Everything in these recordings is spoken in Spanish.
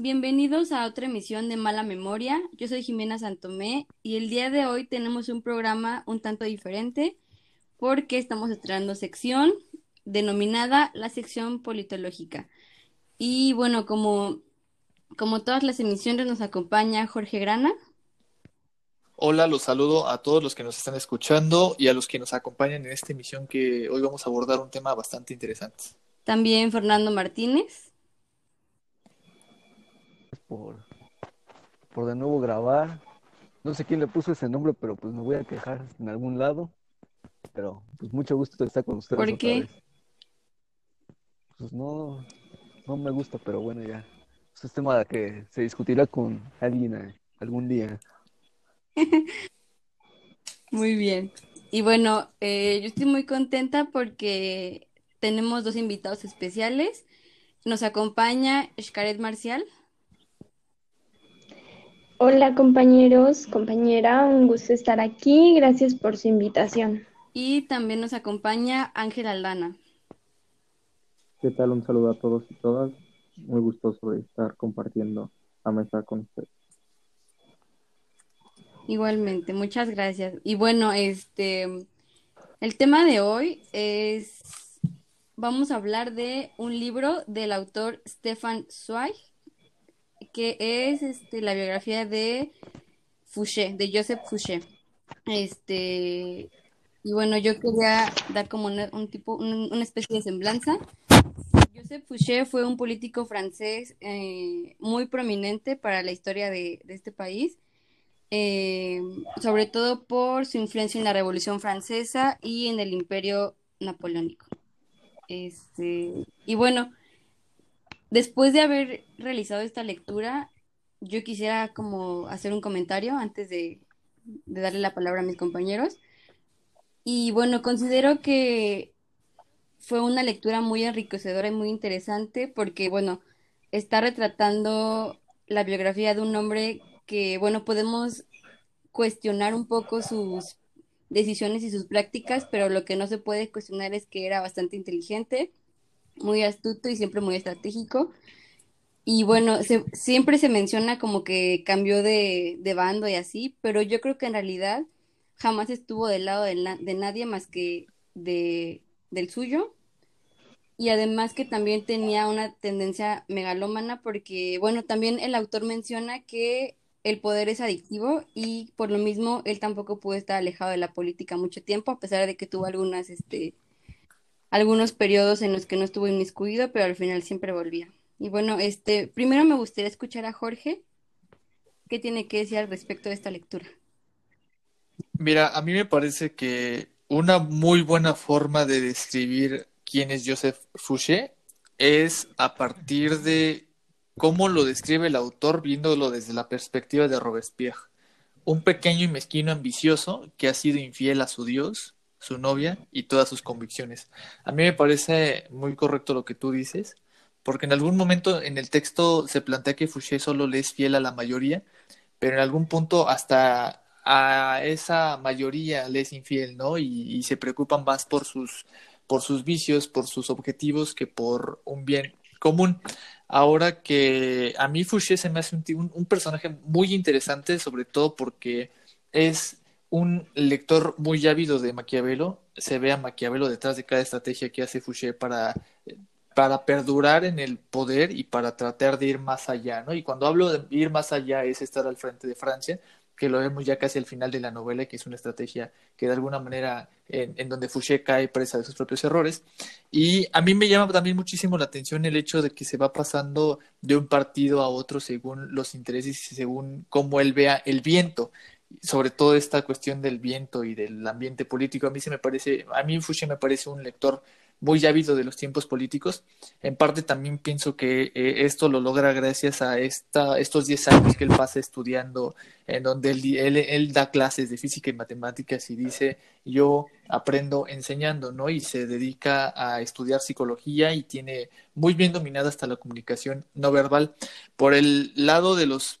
Bienvenidos a otra emisión de Mala Memoria. Yo soy Jimena Santomé y el día de hoy tenemos un programa un tanto diferente porque estamos estrenando sección denominada la sección politológica. Y bueno, como, como todas las emisiones nos acompaña Jorge Grana. Hola, los saludo a todos los que nos están escuchando y a los que nos acompañan en esta emisión que hoy vamos a abordar un tema bastante interesante. También Fernando Martínez. Por, por de nuevo grabar. No sé quién le puso ese nombre, pero pues me voy a quejar en algún lado. Pero pues mucho gusto estar con ustedes. ¿Por qué? Pues no, no me gusta, pero bueno, ya. Es un tema que se discutirá con alguien eh, algún día. Muy bien. Y bueno, eh, yo estoy muy contenta porque tenemos dos invitados especiales. Nos acompaña Xcaret Marcial. Hola compañeros, compañera, un gusto estar aquí. Gracias por su invitación. Y también nos acompaña Ángela Aldana. ¿Qué tal? Un saludo a todos y todas. Muy gustoso de estar compartiendo la mesa con ustedes. Igualmente, muchas gracias. Y bueno, este, el tema de hoy es, vamos a hablar de un libro del autor Stefan Zweig, que es este, la biografía de Fouché, de Joseph Fouché. Este, y bueno, yo quería dar como un tipo, una especie de semblanza. Joseph Fouché fue un político francés eh, muy prominente para la historia de, de este país eh, sobre todo por su influencia en la Revolución Francesa y en el Imperio Napoleónico. Este, y bueno, después de haber realizado esta lectura, yo quisiera como hacer un comentario antes de, de darle la palabra a mis compañeros. Y bueno, considero que fue una lectura muy enriquecedora y muy interesante porque, bueno, está retratando la biografía de un hombre que, bueno, podemos cuestionar un poco sus decisiones y sus prácticas, pero lo que no se puede cuestionar es que era bastante inteligente, muy astuto y siempre muy estratégico. Y bueno, siempre se menciona como que cambió de, bando y así, pero yo creo que en realidad jamás estuvo del lado de, de nadie más que de, del suyo. Y además que también tenía una tendencia megalómana porque, bueno, también el autor menciona que el poder es adictivo y por lo mismo él tampoco pudo estar alejado de la política mucho tiempo, a pesar de que tuvo algunas, este, algunos periodos en los que no estuvo inmiscuido, pero al final siempre volvía. Y bueno, este, primero me gustaría escuchar a Jorge, ¿qué tiene que decir al respecto de esta lectura? Mira, a mí me parece que una muy buena forma de describir quién es Joseph Fouché es a partir de cómo lo describe el autor viéndolo desde la perspectiva de Robespierre. Un pequeño y mezquino ambicioso que ha sido infiel a su Dios, su novia y todas sus convicciones. A mí me parece muy correcto lo que tú dices, porque en algún momento en el texto se plantea que Fouché solo le es fiel a la mayoría, pero en algún punto hasta a esa mayoría le es infiel, ¿no? Y, y se preocupan más por sus, por sus vicios, por sus objetivos, que por un bien común. Ahora que a mí Fouché se me hace un, un, personaje muy interesante, sobre todo porque es un lector muy ávido de Maquiavelo. Se ve a Maquiavelo detrás de cada estrategia que hace Fouché para, para perdurar en el poder y para tratar de ir más allá, ¿no? Y cuando hablo de ir más allá es estar al frente de Francia, que lo vemos ya casi al final de la novela, que es una estrategia que de alguna manera en, en, donde Fouché cae presa de sus propios errores. Y a mí me llama también muchísimo la atención el hecho de que se va pasando de un partido a otro según los intereses y según cómo él vea el viento. Sobre todo esta cuestión del viento y del ambiente político, a mí se me parece, a mí Fouché me parece un lector muy ávido de los tiempos políticos. En parte también pienso que eh, esto lo logra gracias a esta, estos 10 años que él pasa estudiando, en donde él, él, da clases de física y matemáticas y dice, yo aprendo enseñando, ¿no? Y se dedica a estudiar psicología y tiene muy bien dominada hasta la comunicación no verbal. Por el lado de los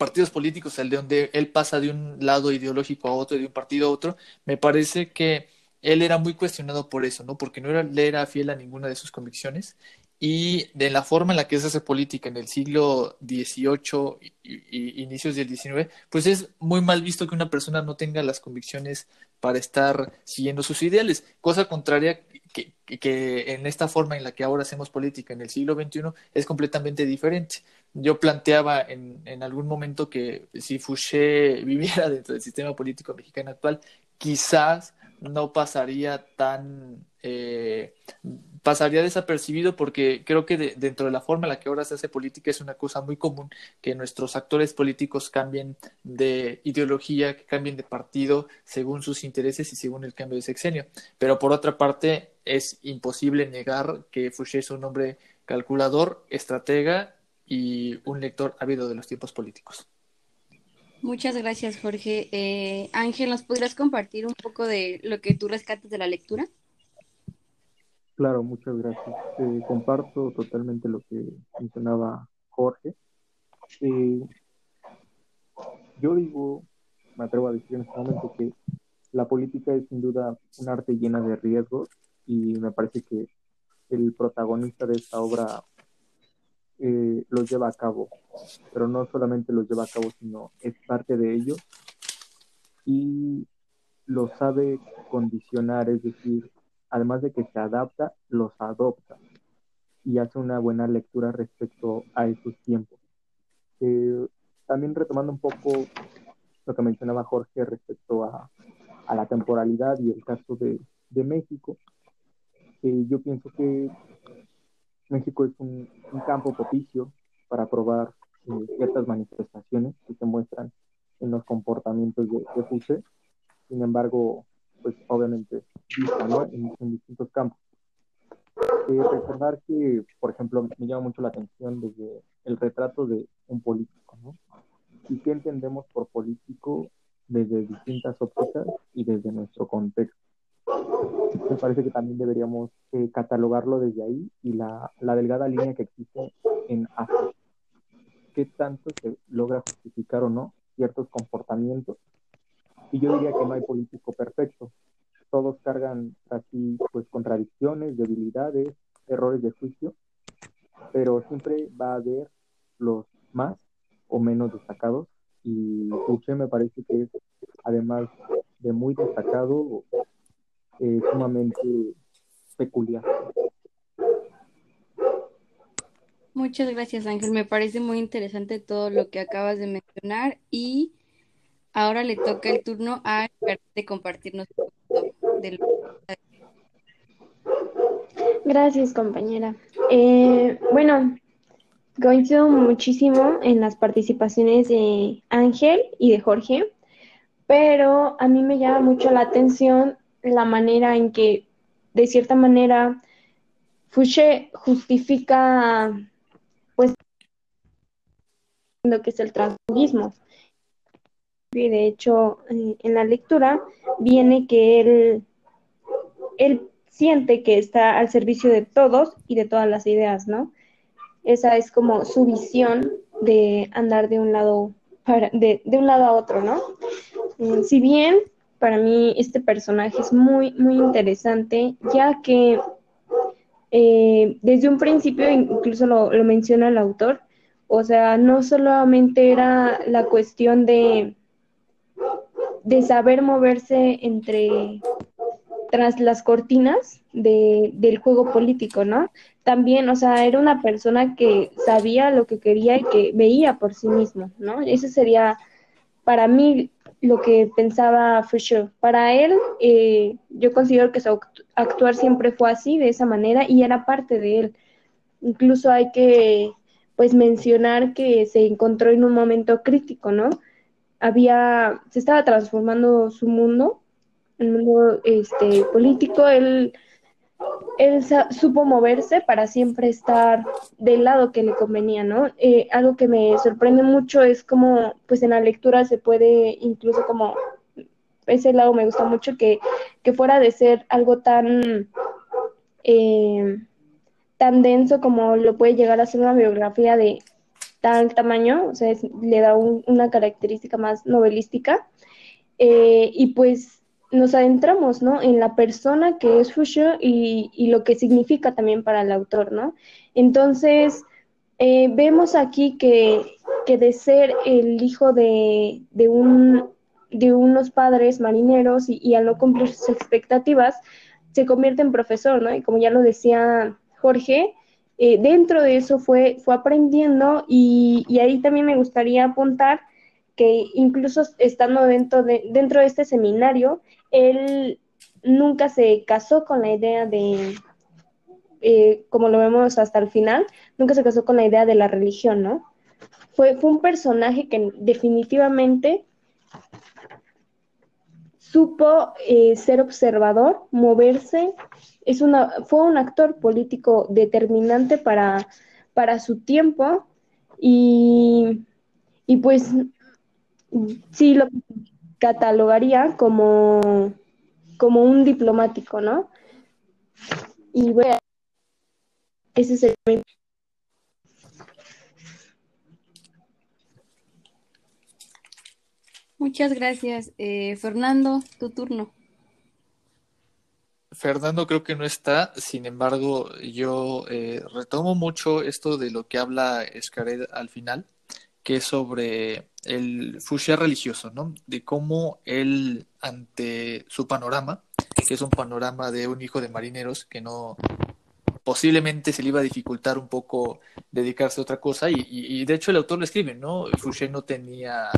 partidos políticos, el de donde él pasa de un lado ideológico a otro, de un partido a otro, me parece que él era muy cuestionado por eso, ¿no? Porque no era, le era fiel a ninguna de sus convicciones y de la forma en la que se hace política en el siglo XVIII y, inicios del XIX, pues es muy mal visto que una persona no tenga las convicciones para estar siguiendo sus ideales, cosa contraria que, que, en esta forma en la que ahora hacemos política en el siglo XXI es completamente diferente. Yo planteaba en, en algún momento que si Fouché viviera dentro del sistema político mexicano actual, quizás no pasaría tan eh, pasaría desapercibido porque creo que dentro de la forma en la que ahora se hace política es una cosa muy común que nuestros actores políticos cambien de ideología, que cambien de partido según sus intereses y según el cambio de sexenio. Pero por otra parte, es imposible negar que Fouché es un hombre calculador, estratega y un lector ávido de los tiempos políticos. Muchas gracias, Jorge. Eh, Ángel, ¿nos podrías compartir un poco de lo que tú rescatas de la lectura? Claro, muchas gracias. Eh, comparto totalmente lo que mencionaba Jorge. Eh, yo digo, me atrevo a decir en este momento que la política es sin duda un arte llena de riesgos y me parece que el protagonista de esta obra eh, los lleva a cabo, pero no solamente los lleva a cabo, sino es parte de ellos y lo sabe condicionar, es decir, además de que se adapta, los adopta y hace una buena lectura respecto a esos tiempos. Eh, también retomando un poco lo que mencionaba Jorge respecto a, a la temporalidad y el caso de, de México, eh, yo pienso que México es un, un campo propicio para probar eh, ciertas manifestaciones que se muestran en los comportamientos de, de Sin embargo, pues obviamente en, distintos campos. Eh, recordar que, por ejemplo, me llama mucho la atención desde el retrato de un político, ¿no? Y qué entendemos por político desde distintas ópticas y desde nuestro contexto. Me parece que también deberíamos eh, catalogarlo desde ahí y la, la delgada línea que existe en hacer qué tanto se logra justificar o no ciertos comportamientos y yo diría que no hay político perfecto. Todos cargan así pues contradicciones, debilidades, errores de juicio, pero siempre va a haber los más o menos destacados y Fouché me parece que es además de muy destacado, eh, sumamente peculiar. Muchas gracias Ángel, me parece muy interesante todo lo que acabas de mencionar y Ahora le toca el turno a de compartirnos de Gracias, compañera. Eh, bueno, coincido muchísimo en las participaciones de Ángel y de Jorge, pero a mí me llama mucho la atención la manera en que, de cierta manera, Fouché justifica, pues, lo que es el transfugismo y de hecho en la lectura viene que él, él siente que está al servicio de todos y de todas las ideas, ¿no? Esa es como su visión de andar de un lado para, de, un lado a otro, ¿no? Eh, si bien para mí este personaje es muy, muy interesante, ya que eh, desde un principio, incluso lo menciona el autor, o sea, no solamente era la cuestión de, de saber moverse entre tras las cortinas de, del juego político, ¿no? También, o sea, era una persona que sabía lo que quería y que veía por sí mismo, ¿no? Ese sería para mí lo que pensaba Fisher. Para él, eh, yo considero que su actuar siempre fue así, de esa manera, y era parte de él. Incluso hay que, pues, mencionar que se encontró en un momento crítico, ¿no? Había, se estaba transformando su mundo, el mundo este, político, él, él supo moverse para siempre estar del lado que le convenía, ¿no? Eh, algo que me sorprende mucho es como, pues en la lectura se puede incluso como, ese lado me gusta mucho, que, que fuera de ser algo tan... Eh, tan denso como lo puede llegar a ser una biografía de tal tamaño, o sea, le da una característica más novelística. Eh, y pues nos adentramos, ¿no? En la persona que es y, y lo que significa también para el autor, ¿no? Entonces, eh, vemos aquí que, que, de ser el hijo de, de, un, de unos padres marineros y, y, al no cumplir sus expectativas, se convierte en profesor, ¿no? Y como ya lo decía Jorge, eh, dentro de eso fue, fue aprendiendo y, y, ahí también me gustaría apuntar que incluso estando dentro de, dentro de este seminario, él nunca se casó con la idea de, eh, como lo vemos hasta el final, nunca se casó con la idea de la religión, ¿no? Fue, fue un personaje que definitivamente supo eh, ser observador, moverse, es una, fue un actor político determinante para, para su tiempo y, y pues sí lo catalogaría como, como un diplomático, ¿no? Y bueno, ese es el... Muchas gracias. Eh, Fernando, tu turno. Fernando creo que no está, sin embargo, yo eh, retomo mucho esto de lo que habla Escared al final, que es sobre el Fouché religioso, ¿no? De cómo él, ante su panorama, que es un panorama de un hijo de marineros que no posiblemente se le iba a dificultar un poco dedicarse a otra cosa, y, y, y de hecho el autor lo escribe, ¿no? Fouché no tenía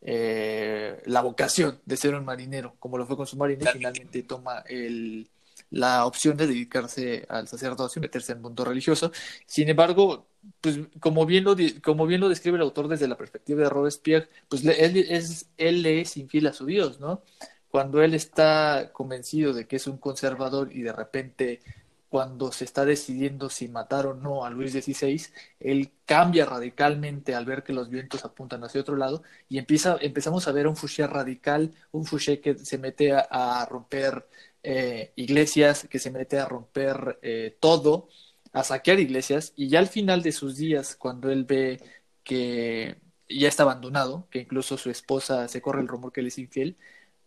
eh, la vocación de ser un marinero, como lo fue con su marina, y finalmente toma el, la opción de dedicarse al sacerdocio y meterse en el mundo religioso. Sin embargo, pues como bien lo, como bien lo describe el autor desde la perspectiva de Robespierre, pues él, es, él le es infiel a su Dios, ¿no? Cuando él está convencido de que es un conservador y de repente cuando se está decidiendo si matar o no a Luis XVI, él cambia radicalmente al ver que los vientos apuntan hacia otro lado y empieza, empezamos a ver un Fouché radical, un Fouché que se mete a, romper eh, iglesias, que se mete a romper eh, todo, a saquear iglesias y ya al final de sus días, cuando él ve que ya está abandonado, que incluso su esposa se corre el rumor que él es infiel,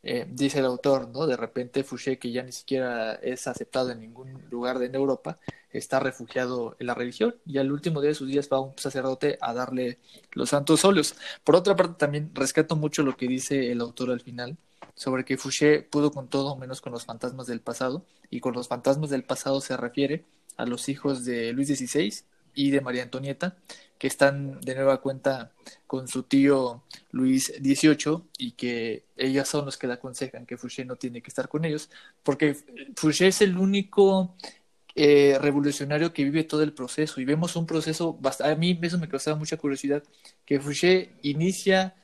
eh, dice el autor, ¿no? De repente Fouché, que ya ni siquiera es aceptado en ningún lugar de Europa, está refugiado en la religión y al último día de sus días va un sacerdote a darle los santos óleos. Por otra parte, también rescato mucho lo que dice el autor al final sobre que Fouché pudo con todo menos con los fantasmas del pasado y con los fantasmas del pasado se refiere a los hijos de Luis XVI y de María Antonieta, que están de nueva cuenta con su tío Luis XVIII y que ellas son los que le aconsejan que Fouché no tiene que estar con ellos, porque Fouché es el único eh, revolucionario que vive todo el proceso y vemos un proceso, a mí eso me causaba mucha curiosidad, que Fouché inicia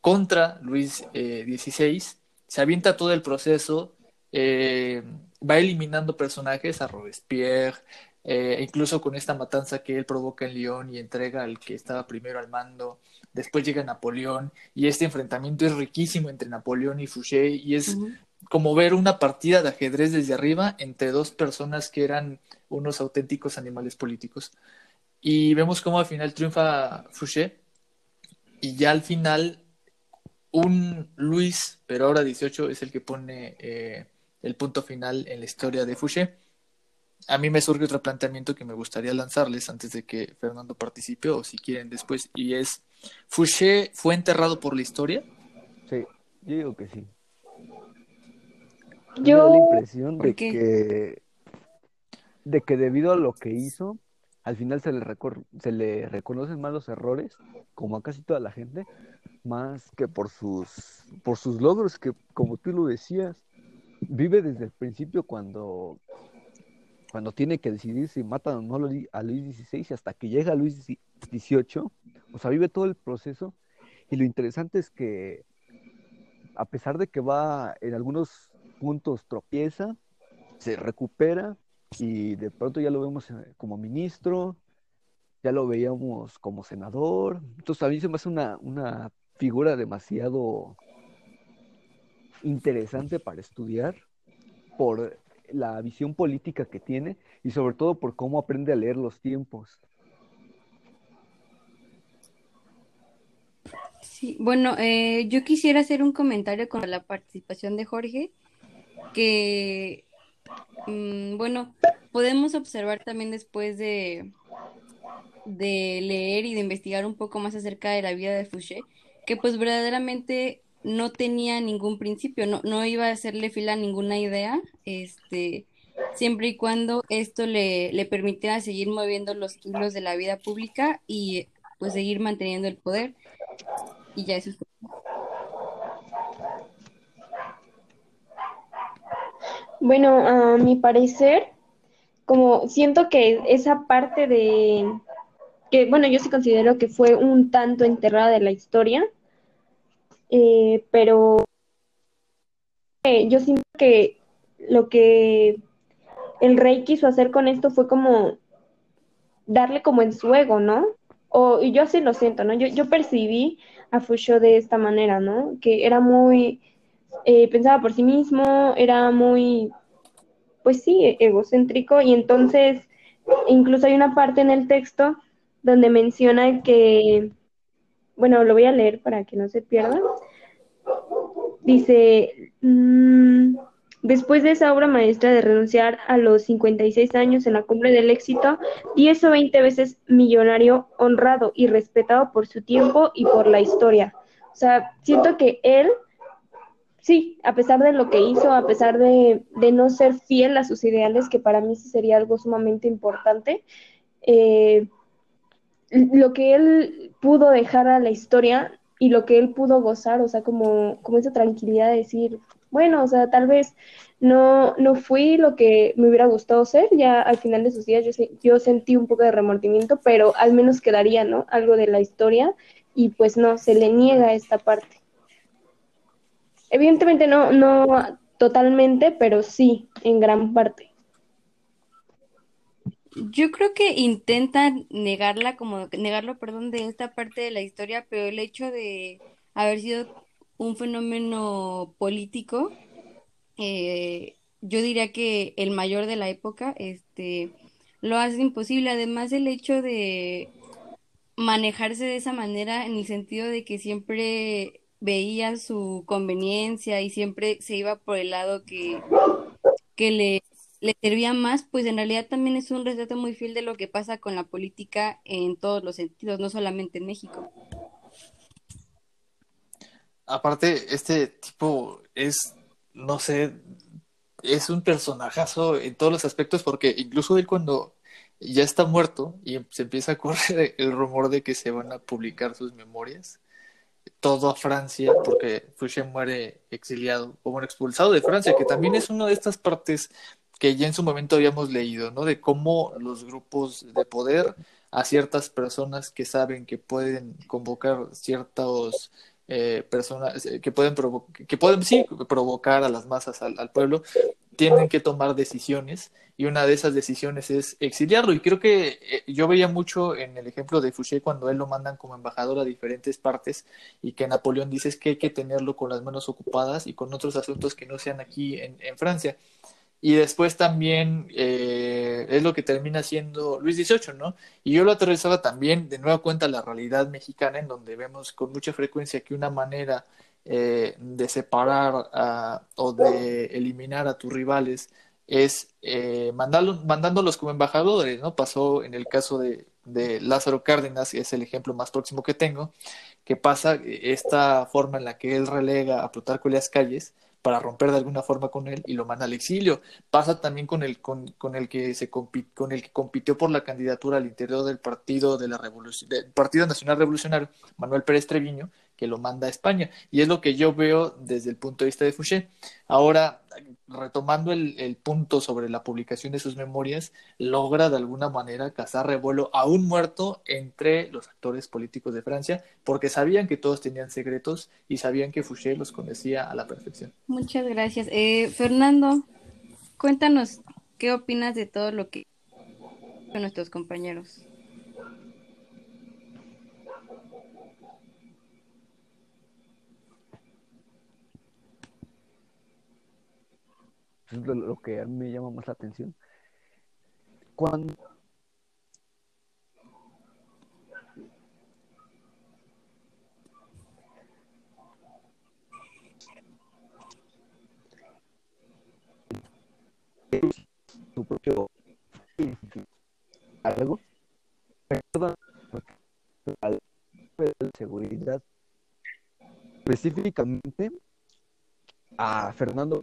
contra Luis eh, XVI, se avienta todo el proceso, eh, va eliminando personajes a Robespierre, eh, incluso con esta matanza que él provoca en Lyon y entrega al que estaba primero al mando. Después llega Napoleón y este enfrentamiento es riquísimo entre Napoleón y Fouché y es uh -huh. como ver una partida de ajedrez desde arriba entre dos personas que eran unos auténticos animales políticos. Y vemos cómo al final triunfa Fouché y ya al final un Luis, pero ahora 18, es el que pone eh, el punto final en la historia de Fouché a mí me surge otro planteamiento que me gustaría lanzarles antes de que Fernando participe o si quieren después y es Fouché fue enterrado por la historia sí yo digo que sí. Yo me da la impresión de que de que debido a lo que hizo al final se le, se le reconocen más los errores como a casi toda la gente más que por sus por sus logros que como tú lo decías vive desde el principio cuando cuando tiene que decidir si matan o no a Luis XVI hasta que llega Luis XVIII, o sea, vive todo el proceso. Y lo interesante es que, a pesar de que va en algunos puntos tropieza, se recupera y de pronto ya lo vemos como ministro, ya lo veíamos como senador. Entonces a mí se me hace una, una figura demasiado interesante para estudiar por la visión política que tiene y sobre todo por cómo aprende a leer los tiempos. Sí, bueno, eh, yo quisiera hacer un comentario con la participación de Jorge, que, mm, bueno, podemos observar también después de, de leer y de investigar un poco más acerca de la vida de Fouché, que pues verdaderamente no tenía ningún principio, no, no iba a hacerle fila a ninguna idea, este, siempre y cuando esto le, le permitiera seguir moviendo los hilos de la vida pública y pues seguir manteniendo el poder. Y ya eso es. Bueno, a mi parecer, como siento que esa parte de que, bueno, yo sí considero que fue un tanto enterrada de la historia, eh, pero eh, yo siento que lo que el rey quiso hacer con esto fue como darle como en su ego, ¿no? O, y yo así lo siento, ¿no? Yo, yo percibí a Foucault de esta manera, ¿no? Que era muy, eh, pensaba por sí mismo, era muy, pues sí, egocéntrico y entonces incluso hay una parte en el texto donde menciona que, bueno, lo voy a leer para que no se pierda. Dice, mm, después de esa obra maestra de renunciar a los 56 años en la cumbre del éxito, 10 o 20 veces millonario, honrado y respetado por su tiempo y por la historia. O sea, siento que él, sí, a pesar de lo que hizo, a pesar de, de no ser fiel a sus ideales, que para mí sí sería algo sumamente importante, eh, lo que él pudo dejar a la historia y lo que él pudo gozar, o sea, como, como esa tranquilidad de decir, bueno, o sea, tal vez no, no fui lo que me hubiera gustado ser, ya al final de sus días yo, yo sentí un poco de remordimiento, pero al menos quedaría, ¿no? Algo de la historia y pues no, se le niega esta parte. Evidentemente no, no totalmente, pero sí, en gran parte. Yo creo que intentan negarla, como negarlo, perdón, de esta parte de la historia, pero el hecho de haber sido un fenómeno político, eh, yo diría que el mayor de la época, este, lo hace imposible. Además, el hecho de manejarse de esa manera, en el sentido de que siempre veía su conveniencia y siempre se iba por el lado que, que le le servía más, pues en realidad también es un retrato muy fiel de lo que pasa con la política en todos los sentidos, no solamente en México. Aparte, este tipo es, no sé, es un personajazo en todos los aspectos porque incluso él cuando ya está muerto y se empieza a correr el rumor de que se van a publicar sus memorias, todo a Francia, porque Fouché muere exiliado, o bueno, expulsado de Francia, que también es una de estas partes que ya en su momento habíamos leído, ¿no? De cómo los grupos de poder a ciertas personas que saben que pueden convocar ciertos eh, personas eh, que pueden que pueden sí provocar a las masas al, pueblo tienen que tomar decisiones y una de esas decisiones es exiliarlo y creo que eh, yo veía mucho en el ejemplo de Fouché cuando él lo mandan como embajador a diferentes partes y que Napoleón dice que hay que tenerlo con las manos ocupadas y con otros asuntos que no sean aquí en, en Francia y después también eh, es lo que termina siendo Luis XVIII, ¿no? Y yo lo aterrizaba también de nueva cuenta la realidad mexicana, en donde vemos con mucha frecuencia que una manera eh, de separar o de eliminar a tus rivales es eh, mandándolos como embajadores, ¿no? Pasó en el caso de, de Lázaro Cárdenas, que es el ejemplo más próximo que tengo, que pasa esta forma en la que él relega a Plutarco y las calles para romper de alguna forma con él y lo manda al exilio. Pasa también con el, con, con el que se con el que compitió por la candidatura al interior del partido de la revolución, del Partido Nacional Revolucionario, Manuel Pérez Treviño, que lo manda a España. Y es lo que yo veo desde el punto de vista de Fouché. Ahora, retomando el, punto sobre la publicación de sus memorias, logra de alguna manera cazar revuelo aún muerto entre los actores políticos de Francia, porque sabían que todos tenían secretos y sabían que Fouché los conocía a la perfección. Muchas gracias. Eh, Fernando, cuéntanos qué opinas de todo lo que nuestros compañeros. es lo que a mí me llama más la atención. Cuando su propio algo recuerda de seguridad específicamente a Fernando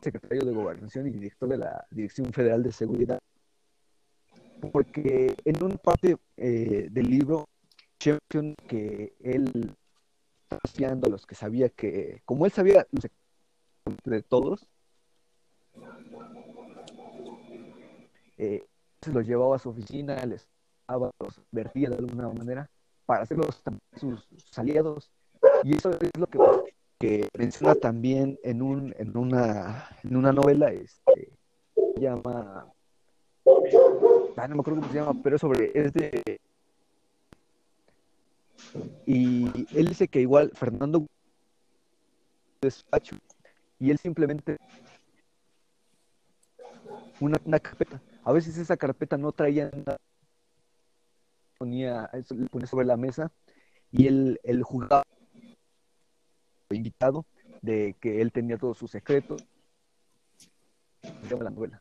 secretario de Gobernación y director de la Dirección Federal de Seguridad, porque en una parte eh, del libro que él estaba a los que sabía que, como él sabía de todos, eh, se los llevaba a su oficina, les daba, los vertía de alguna manera para hacerlos sus, sus aliados. Y eso es lo que que menciona también en, un, en, una, en una novela, este, llama, ah, no me acuerdo cómo se llama, pero sobre, es de, y él dice que igual Fernando despacho, y él simplemente una, una carpeta, a veces esa carpeta no traía nada, ponía, le ponía sobre la mesa, y él, él jugaba invitado de que él tenía todos sus secretos. la novela.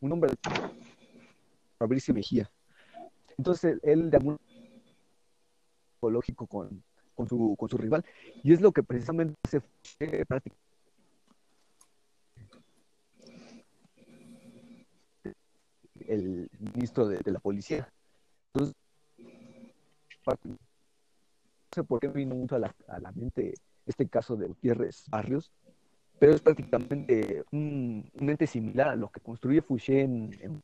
Un hombre, Fabricio Mejía. Entonces él de algún psicológico con, con, su, con su rival. Y es lo que precisamente se fue el ministro de, de, la policía. Entonces, no sé por qué vino mucho a la, a la mente este caso de Gutiérrez Barrios, pero es prácticamente un, ente similar a lo que construye Fouché en,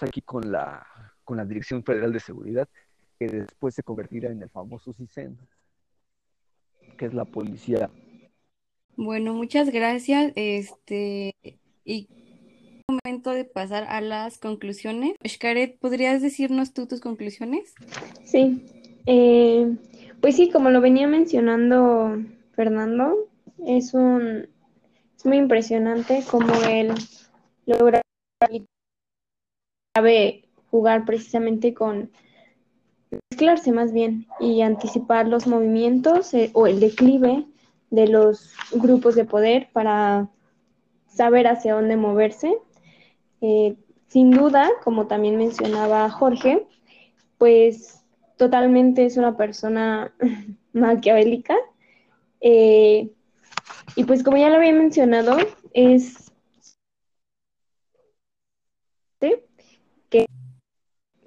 aquí con la, con la Dirección Federal de Seguridad, que después se convertirá en el famoso CISEN, que es la policía. Bueno, muchas gracias. Este, y momento de pasar a las conclusiones. Xcaret, ¿podrías decirnos tú tus conclusiones? Sí. Eh, pues sí, como lo venía mencionando Fernando, es un es muy impresionante cómo él logra sabe jugar precisamente con mezclarse más bien y anticipar los movimientos eh, o el declive de los grupos de poder para saber hacia dónde moverse. Eh, sin duda, como también mencionaba Jorge, pues totalmente es una persona maquiavélica. Eh, y pues como ya lo había mencionado, es que,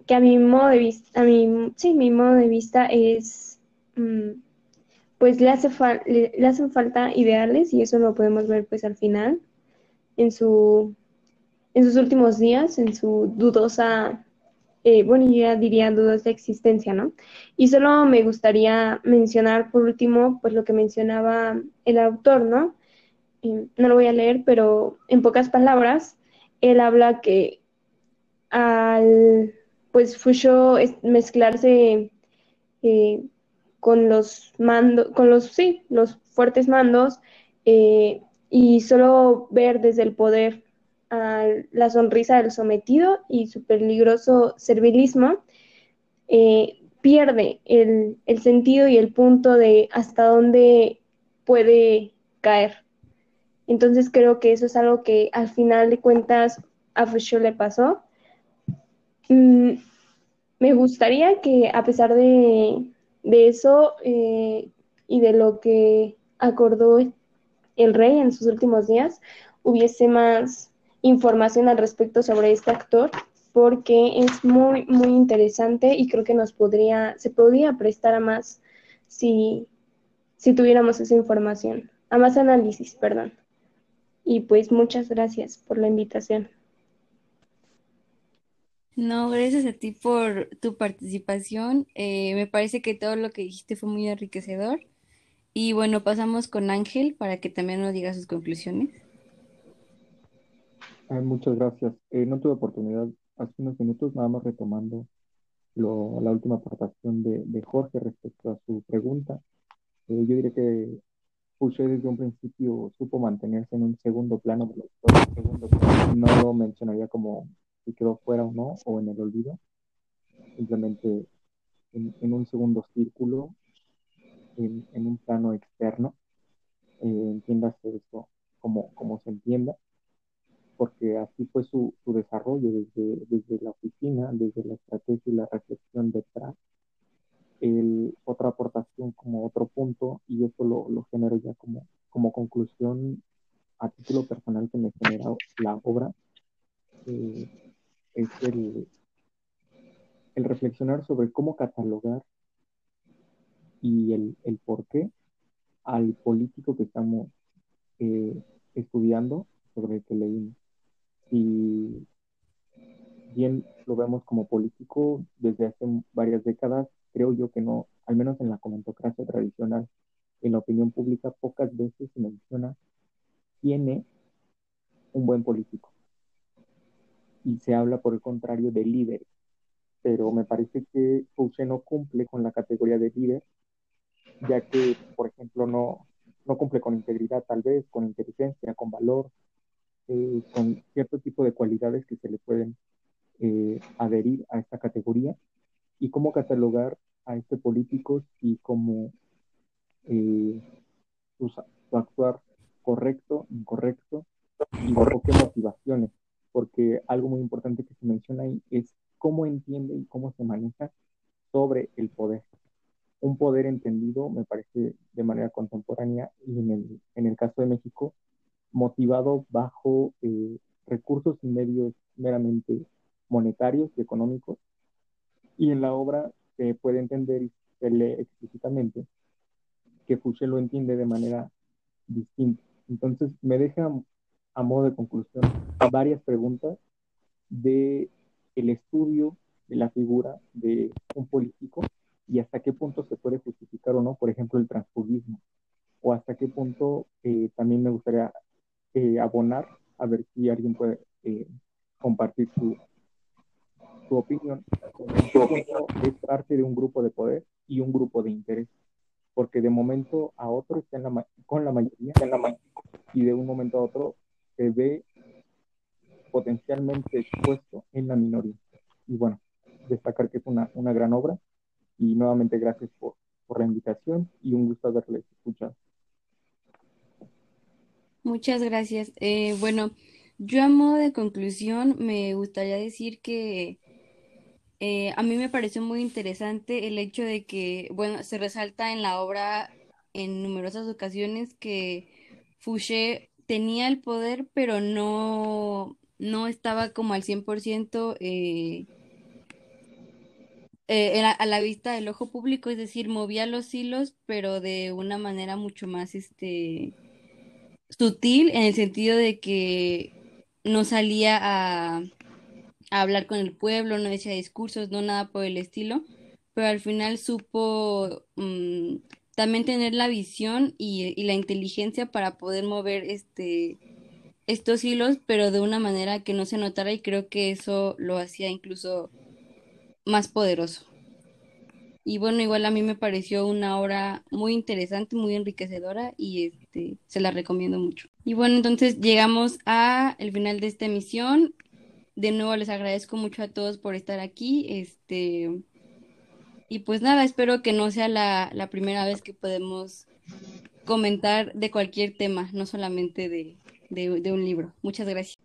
que a mi modo de vista, a mi, sí, mi modo de vista es, mm, pues le, hace le, le, hacen falta ideales y eso lo podemos ver pues al final, en, su, en sus últimos días, en su dudosa eh, bueno, yo ya diría dudas de existencia, ¿no? Y solo me gustaría mencionar por último, pues lo que mencionaba el autor, ¿no? Eh, no lo voy a leer, pero en pocas palabras, él habla que al, pues, Fusho mezclarse eh, con los mandos, con los, sí, los fuertes mandos, y solo ver desde el poder la sonrisa del sometido y su peligroso servilismo, eh, pierde el, sentido y el punto de hasta dónde puede caer. Entonces creo que eso es algo que al final de cuentas a Fusho le pasó. Mm, me gustaría que a pesar de, eso eh, y de lo que acordó el rey en sus últimos días, hubiese más información al respecto sobre este actor porque es muy, muy interesante y creo que nos podría, se podría prestar a más si, si tuviéramos esa información, a más análisis, perdón. Y pues muchas gracias por la invitación. No, gracias a ti por tu participación. Eh, me parece que todo lo que dijiste fue muy enriquecedor. Y bueno, pasamos con Ángel para que también nos diga sus conclusiones muchas gracias. Eh, no tuve oportunidad hace unos minutos, nada más retomando lo, la última aportación de, de, Jorge respecto a su pregunta. Eh, yo diría que Fouché desde un principio supo mantenerse en un segundo plano Segundo No lo mencionaría como si quedó fuera o no, o en el olvido. Simplemente en, en un segundo círculo, en, en un plano externo. Eh, entiéndase eso como, como se entienda porque así fue su, su desarrollo desde, desde la oficina, desde la estrategia y la reflexión detrás. El, otra aportación como otro punto, y eso lo, lo genero ya como, como conclusión a título personal que me genera la obra, eh, es el, el reflexionar sobre cómo catalogar y el, el por qué al político que estamos eh, estudiando sobre el que leímos. Si bien lo vemos como político desde hace varias décadas, creo yo que no, al menos en la comentocracia tradicional, en la opinión pública, pocas veces se menciona quién es un buen político. Y se habla, por el contrario, de líderes. Pero me parece que Fouché no cumple con la categoría de líder ya que, por ejemplo, no, no cumple con integridad tal vez, con inteligencia, con valor, eh, con cierto tipo de cualidades que se le pueden eh, adherir a esta categoría y cómo catalogar a este político y cómo eh, su, su, actuar correcto, incorrecto y bajo qué motivaciones, porque algo muy importante que se menciona ahí es cómo entiende y cómo se maneja sobre el poder. Un poder entendido, me parece, de manera contemporánea y en el, en el caso de México, motivado bajo eh, recursos y medios meramente monetarios y económicos. Y en la obra se puede entender y se lee explícitamente que Fouché lo entiende de manera distinta. Entonces, me deja a modo de conclusión varias preguntas de el estudio de la figura de un político y hasta qué punto se puede justificar o no, por ejemplo, el transfugismo, o hasta qué punto eh, también me gustaría eh, abonar, a ver si alguien puede eh, compartir su, su opinión. Su opinión es parte de un grupo de poder y un grupo de interés, porque de momento a otro está en la, con la mayoría, en la y de un momento a otro se ve potencialmente expuesto en la minoría. Y bueno, destacar que es una, una gran obra y nuevamente gracias por, por la invitación y un gusto haberles escuchado. Muchas gracias. Eh, bueno, yo a modo de conclusión me gustaría decir que eh, a mí me pareció muy interesante el hecho de que, bueno, se resalta en la obra en numerosas ocasiones que Fouché tenía el poder, pero no, no estaba como al 100% eh, eh, a la vista del ojo público, es decir, movía los hilos, pero de una manera mucho más este, sutil, en el sentido de que no salía a, hablar con el pueblo, no decía discursos, no nada por el estilo, pero al final supo mm, también tener la visión y, y, la inteligencia para poder mover este estos hilos, pero de una manera que no se notara y creo que eso lo hacía incluso más poderoso. Y bueno, igual a mí me pareció una obra muy interesante, muy enriquecedora y este, se la recomiendo mucho. Y bueno, entonces llegamos a el final de esta emisión. De nuevo les agradezco mucho a todos por estar aquí. Este, y pues nada, espero que no sea la, la primera vez que podemos comentar de cualquier tema, no solamente de, de, de un libro. Muchas gracias.